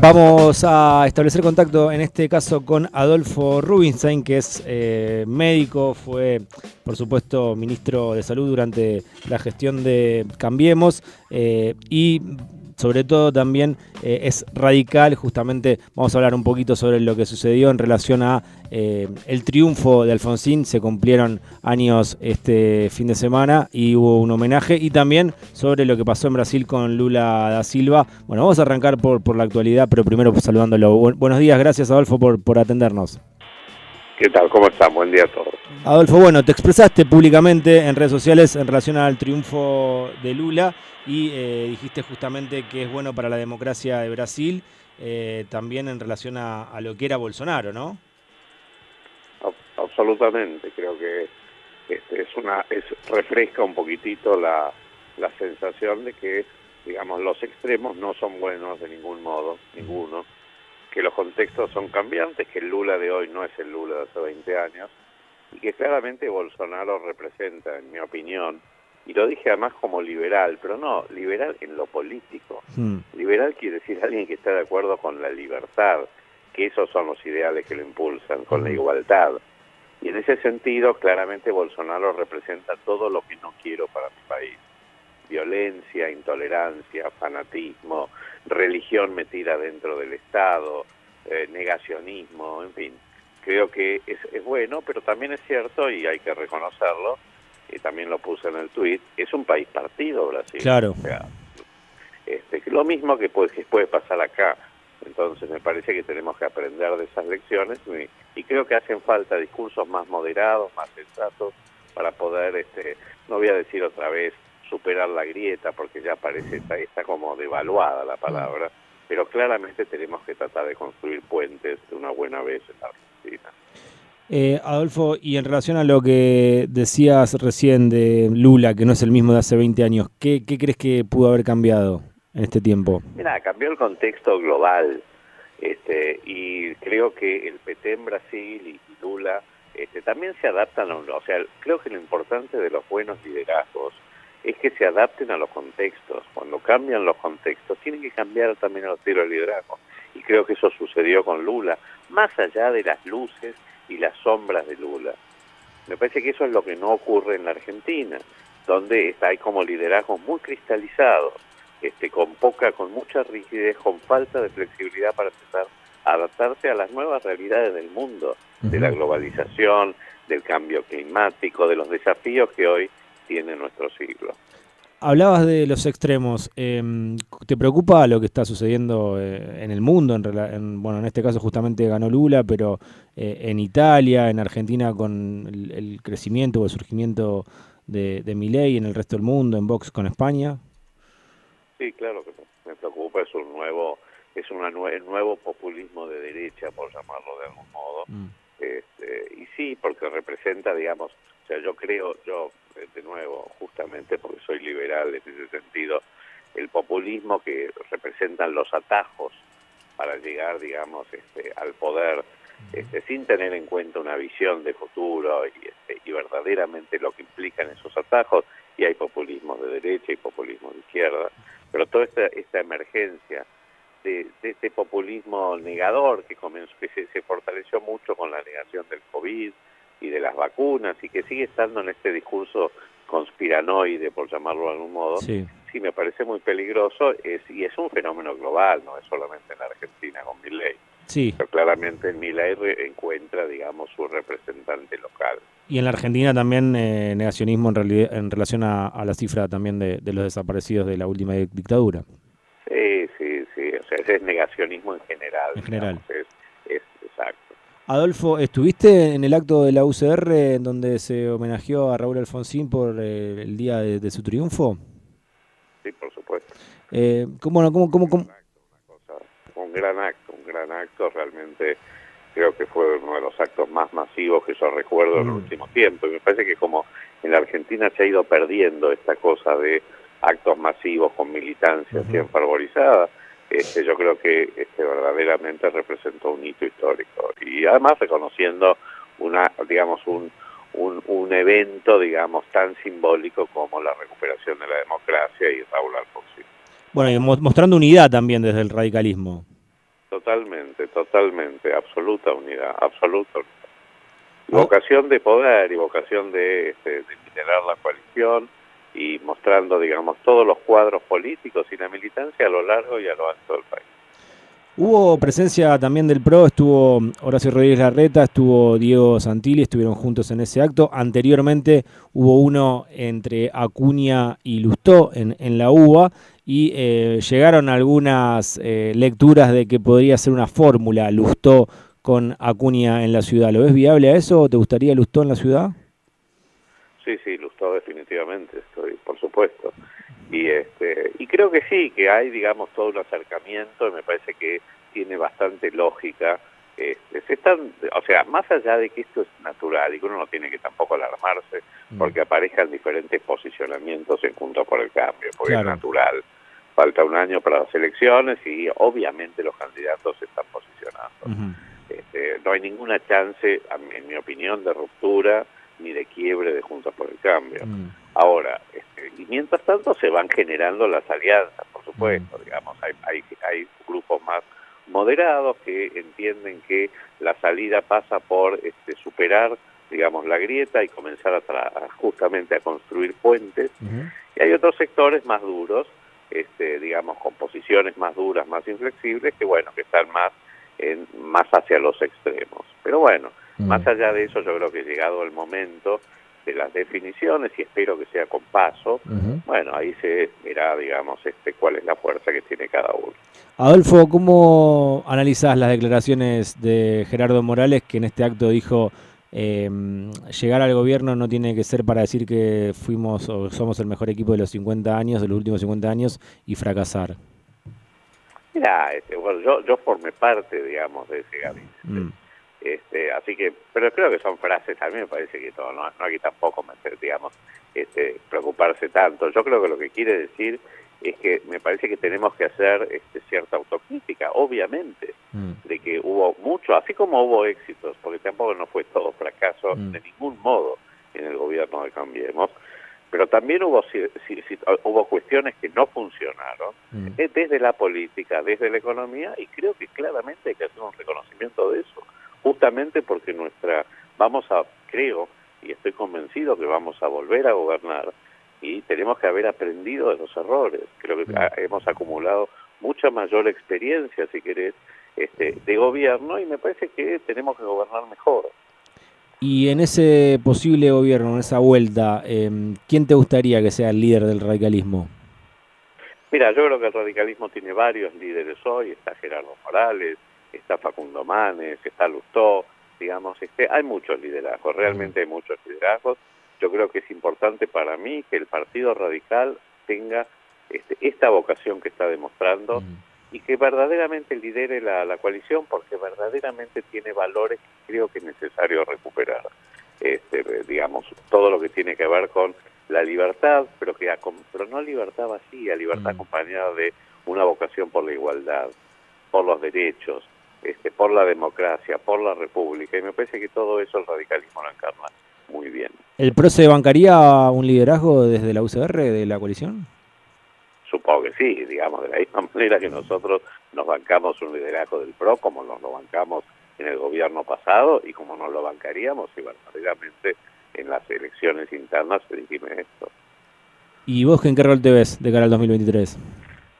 Vamos a establecer contacto en este caso con Adolfo Rubinstein, que es eh, médico, fue por supuesto ministro de Salud durante la gestión de Cambiemos eh, y sobre todo también eh, es radical, justamente vamos a hablar un poquito sobre lo que sucedió en relación a eh, el triunfo de Alfonsín, se cumplieron años este fin de semana y hubo un homenaje y también sobre lo que pasó en Brasil con Lula da Silva. Bueno, vamos a arrancar por, por la actualidad, pero primero saludándolo. buenos días, gracias Adolfo por, por atendernos. ¿Qué tal? ¿Cómo están? Buen día a todos. Adolfo, bueno, te expresaste públicamente en redes sociales en relación al triunfo de Lula y eh, dijiste justamente que es bueno para la democracia de Brasil, eh, también en relación a, lo que era Bolsonaro, ¿no? Absolutamente, creo que este, es una es, refresca un poquitito la, la sensación de que, digamos, los extremos no son buenos de ningún modo, ninguno que los contextos son cambiantes, que el Lula de hoy no es el Lula de hace 20 años, y que claramente Bolsonaro representa, en mi opinión, y lo dije además como liberal, pero no, liberal en lo político. Hmm. Liberal quiere decir alguien que está de acuerdo con la libertad, que esos son los ideales que lo impulsan, con la hmm. igualdad. Y en ese sentido, claramente Bolsonaro representa todo lo que no quiero para mi país. Violencia, intolerancia, fanatismo, religión metida dentro del Estado, eh, negacionismo, en fin. Creo que es, es, bueno, pero también es cierto, y hay que reconocerlo, y también lo puse en el tuit, es un país partido Brasil. Claro. O sea, este, lo mismo que puede, que puede pasar acá. Entonces me parece que tenemos que aprender de esas lecciones y, y creo que hacen falta discursos más moderados, más sensatos, para poder, este, no voy a decir otra vez, superar la grieta, porque ya parece, está, está como devaluada la palabra, pero claramente tenemos que tratar de construir puentes de una buena vez en la Argentina. Eh, Adolfo, y en relación a lo que decías recién de Lula, que no es el mismo de hace 20 años, ¿qué, qué crees que pudo haber cambiado en este tiempo? Mira, cambió el contexto global este, y creo que el PT en Brasil y Lula este, también se adaptan a O sea, creo que lo importante de los buenos liderazgos es que se adapten a los contextos. Cuando cambian los contextos, tienen que cambiar también los estilos de liderazgo. Y creo que eso sucedió con Lula, más allá de las luces y las sombras de Lula. Me parece que eso es lo que no ocurre en la Argentina, donde está, hay como liderazgos muy cristalizados, este, con poca, con mucha rigidez, con falta de flexibilidad para empezar a adaptarse a las nuevas realidades del mundo, de la globalización, del cambio climático, de los desafíos que hoy tiene nuestro siglo. Hablabas de los extremos. Em, ¿Te preocupa lo que está sucediendo eh, en el mundo? En, bueno, en este caso justamente ganó Lula, pero eh, en Italia, en Argentina con el, crecimiento o el surgimiento de, de Milei, en el resto del mundo, en Vox con España. Sí, claro que me preocupa. Es un nuevo, es un nuevo populismo de derecha, por llamarlo de algún modo. Mm. Este, y sí, porque representa, digamos, o sea, yo creo, yo nuevo, justamente porque soy liberal en ese sentido, el populismo que representan los atajos para llegar, digamos, este, al poder, este, sin tener en cuenta una visión de futuro y, este, y verdaderamente lo que implican esos atajos, y hay populismo de derecha y populismo de izquierda, pero toda esta, esta emergencia de, este populismo negador que, comenzó, que se, se fortaleció mucho con la negación del COVID, y de las vacunas y que sigue estando en este discurso conspiranoide, por llamarlo de algún modo, sí, me parece muy peligroso es, y es un fenómeno global, no es solamente en la Argentina con Milley. Sí. Pero claramente en Milley encuentra, digamos, su representante local. Y en la Argentina también eh, negacionismo en, realidad, en relación a, la cifra también de, los desaparecidos de la última dictadura. Sí, sí, sí, o sea, ese es negacionismo en general. En general. es. Adolfo, ¿estuviste en el acto de la UCR en donde se homenajeó a Raúl Alfonsín por eh, el día de, su triunfo? Sí, por supuesto. Eh, ¿cómo, cómo, cómo, cómo? Un gran acto, un gran acto, realmente creo que fue uno de los actos más masivos que yo recuerdo en el mm. último tiempo. Y me parece que como en la Argentina se ha ido perdiendo esta cosa de actos masivos con militancia uh fervorizada, este, yo creo que este, verdaderamente representó un hito histórico y además reconociendo una, digamos, un, un, un, evento, digamos, tan simbólico como la recuperación de la democracia y Raúl Alfonsín. Bueno, y mostrando unidad también desde el radicalismo. totalmente, totalmente, absoluta unidad, absoluta unidad. Vocación de poder y vocación de, este, de liderar la coalición y mostrando, digamos, todos los cuadros políticos y la militancia a lo largo y a lo alto del país. Hubo presencia también del PRO, estuvo Horacio Rodríguez Larreta, estuvo Diego Santilli, estuvieron juntos en ese acto. Anteriormente hubo uno entre Acuña y Lustó en, en la UBA y eh, llegaron algunas eh, lecturas de que podría ser una fórmula Lustó con Acuña en la ciudad. ¿Lo ves viable a eso o te gustaría Lustó en la ciudad? Sí, sí, Lustó definitivamente, por supuesto. Y este y creo que sí que hay digamos todo un acercamiento y me parece que tiene bastante lógica. Este, se están o sea más allá de que esto es natural y que uno no tiene que tampoco alarmarse mm. porque aparezcan diferentes posicionamientos en Juntos por el Cambio porque es natural. Falta un año para las elecciones y obviamente los candidatos se están posicionando. Este, no hay ninguna chance en mi opinión de ruptura ni de quiebre de Juntos por el Cambio. Mm. ahora mientras tanto se van generando las alianzas, por supuesto, mm. digamos, hay, hay, hay grupos más moderados que entienden que la salida pasa por este, superar digamos la grieta y comenzar a justamente a construir puentes y hay otros sectores más duros este digamos con posiciones más duras más inflexibles que bueno que están más en más hacia los extremos pero bueno mm. más allá de eso yo creo que llegado el momento de las definiciones y espero que sea con paso, bueno, ahí se verá, digamos, este, cuál es la fuerza que tiene cada uno. Adolfo, ¿cómo analizás las declaraciones de Gerardo Morales que en este acto dijo em, llegar al gobierno no tiene que ser para decir que fuimos o somos el mejor equipo de los 50 años, de los últimos 50 años, y fracasar? Mira, este, bueno, yo, yo formé parte, digamos, de ese gabinete. Mm. Este, así que, pero creo que son frases, a mí me parece que todo, no, no hay que tampoco, digamos, este, preocuparse tanto. Yo creo que lo que quiere decir es que me parece que tenemos que hacer este, cierta autocrítica, obviamente, mm. de que hubo mucho, así como hubo éxitos, porque tampoco no fue todo fracaso mm. de ningún modo en el gobierno de Cambiemos, pero también hubo, hubo cuestiones que no funcionaron mm. eh, desde la política, desde la economía, y creo que claramente hay que hacer un reconocimiento de eso justamente porque nuestra, vamos a, creo, y estoy convencido que vamos a volver a gobernar, y tenemos que haber aprendido de los errores. Creo que hemos acumulado mucha mayor experiencia, si querés, este, de gobierno, y me parece que tenemos que gobernar mejor. Y en ese posible gobierno, en esa vuelta, em, ¿quién te gustaría que sea el líder del radicalismo? Mira, yo creo que el radicalismo tiene varios líderes hoy, está Gerardo Morales, está Facundo Manes, está Lustó, digamos, este, hay muchos liderazgos, realmente hay muchos liderazgos. Yo creo que es importante para mí que el Partido Radical tenga este, esta vocación que está demostrando y que verdaderamente lidere la, la, coalición porque verdaderamente tiene valores que creo que es necesario recuperar. Este, digamos, todo lo que tiene que ver con la libertad, pero que pero no libertad vacía, libertad acompañada de una vocación por la igualdad, por los derechos, este, por la democracia, por la república, y me parece que todo eso el radicalismo lo encarna muy bien. ¿El PRO se bancaría un liderazgo desde la UCR de la coalición? Supongo que sí, digamos, de la misma manera que nosotros nos bancamos un liderazgo del PRO, como nos lo bancamos en el gobierno pasado y como nos lo bancaríamos si verdaderamente en las elecciones internas se dijime esto. ¿Y vos en qué rol te ves de cara al 2023?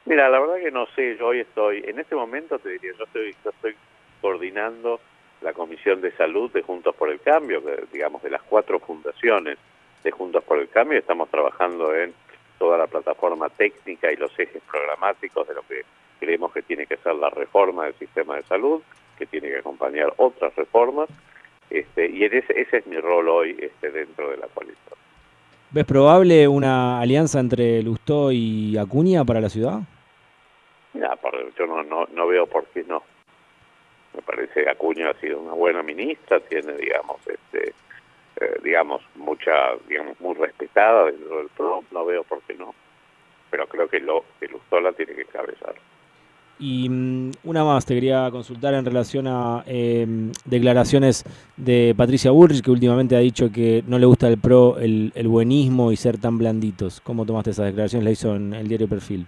Mira, la verdad que no sé, yo hoy estoy, en este momento te diría, yo estoy, yo estoy coordinando la Comisión de Salud de Juntos por el Cambio, digamos, de las cuatro fundaciones de Juntos por el Cambio, estamos trabajando en toda la plataforma técnica y los ejes programáticos de lo que creemos que tiene que ser la reforma del sistema de salud, que tiene que acompañar otras reformas, este, y ese, ese es mi rol hoy este, dentro de la coalición. ¿Ves probable una alianza entre Lustó y Acuña para la ciudad? Yo no, no, no veo por qué no. Me parece que Acuña ha sido una buena ministra, tiene, digamos, este, eh, digamos, mucha, digamos, muy respetada dentro del PRO, no veo por qué no. Pero creo que lo que la tiene que cabezar. Y mm, una más, te quería consultar en relación a em, declaraciones de Patricia Burrich, que últimamente ha dicho que no le gusta el PRO el, el buenismo y ser tan blanditos. ¿Cómo tomaste esas declaraciones? La hizo en el diario Perfil.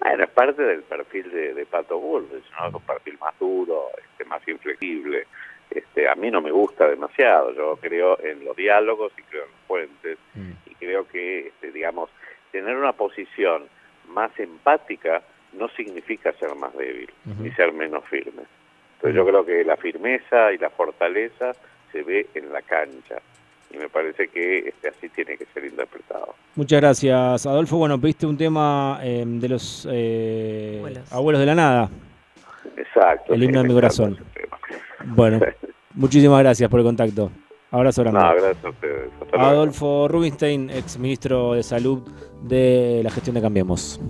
Bueno, es parte del perfil de, Pato Bullrich, ¿no? Un perfil más duro, este, más inflexible. Este, a mí no me gusta demasiado, yo creo en los diálogos y creo en los puentes mm. y creo que, este, digamos, tener una posición más empática no significa ser más débil ni ser menos firme. Entonces yo creo que la firmeza y la fortaleza se ve en la cancha y me parece que este, así tiene que ser interpretado. Muchas gracias, Adolfo. Bueno, pediste un tema eh, de los eh, abuelos. de la nada. Exacto. El himno de mi corazón. Bueno, muchísimas gracias por el contacto. Abrazo grande. No, gracias a ustedes. Adolfo Rubinstein, ex ministro de Salud de la gestión de Cambiemos.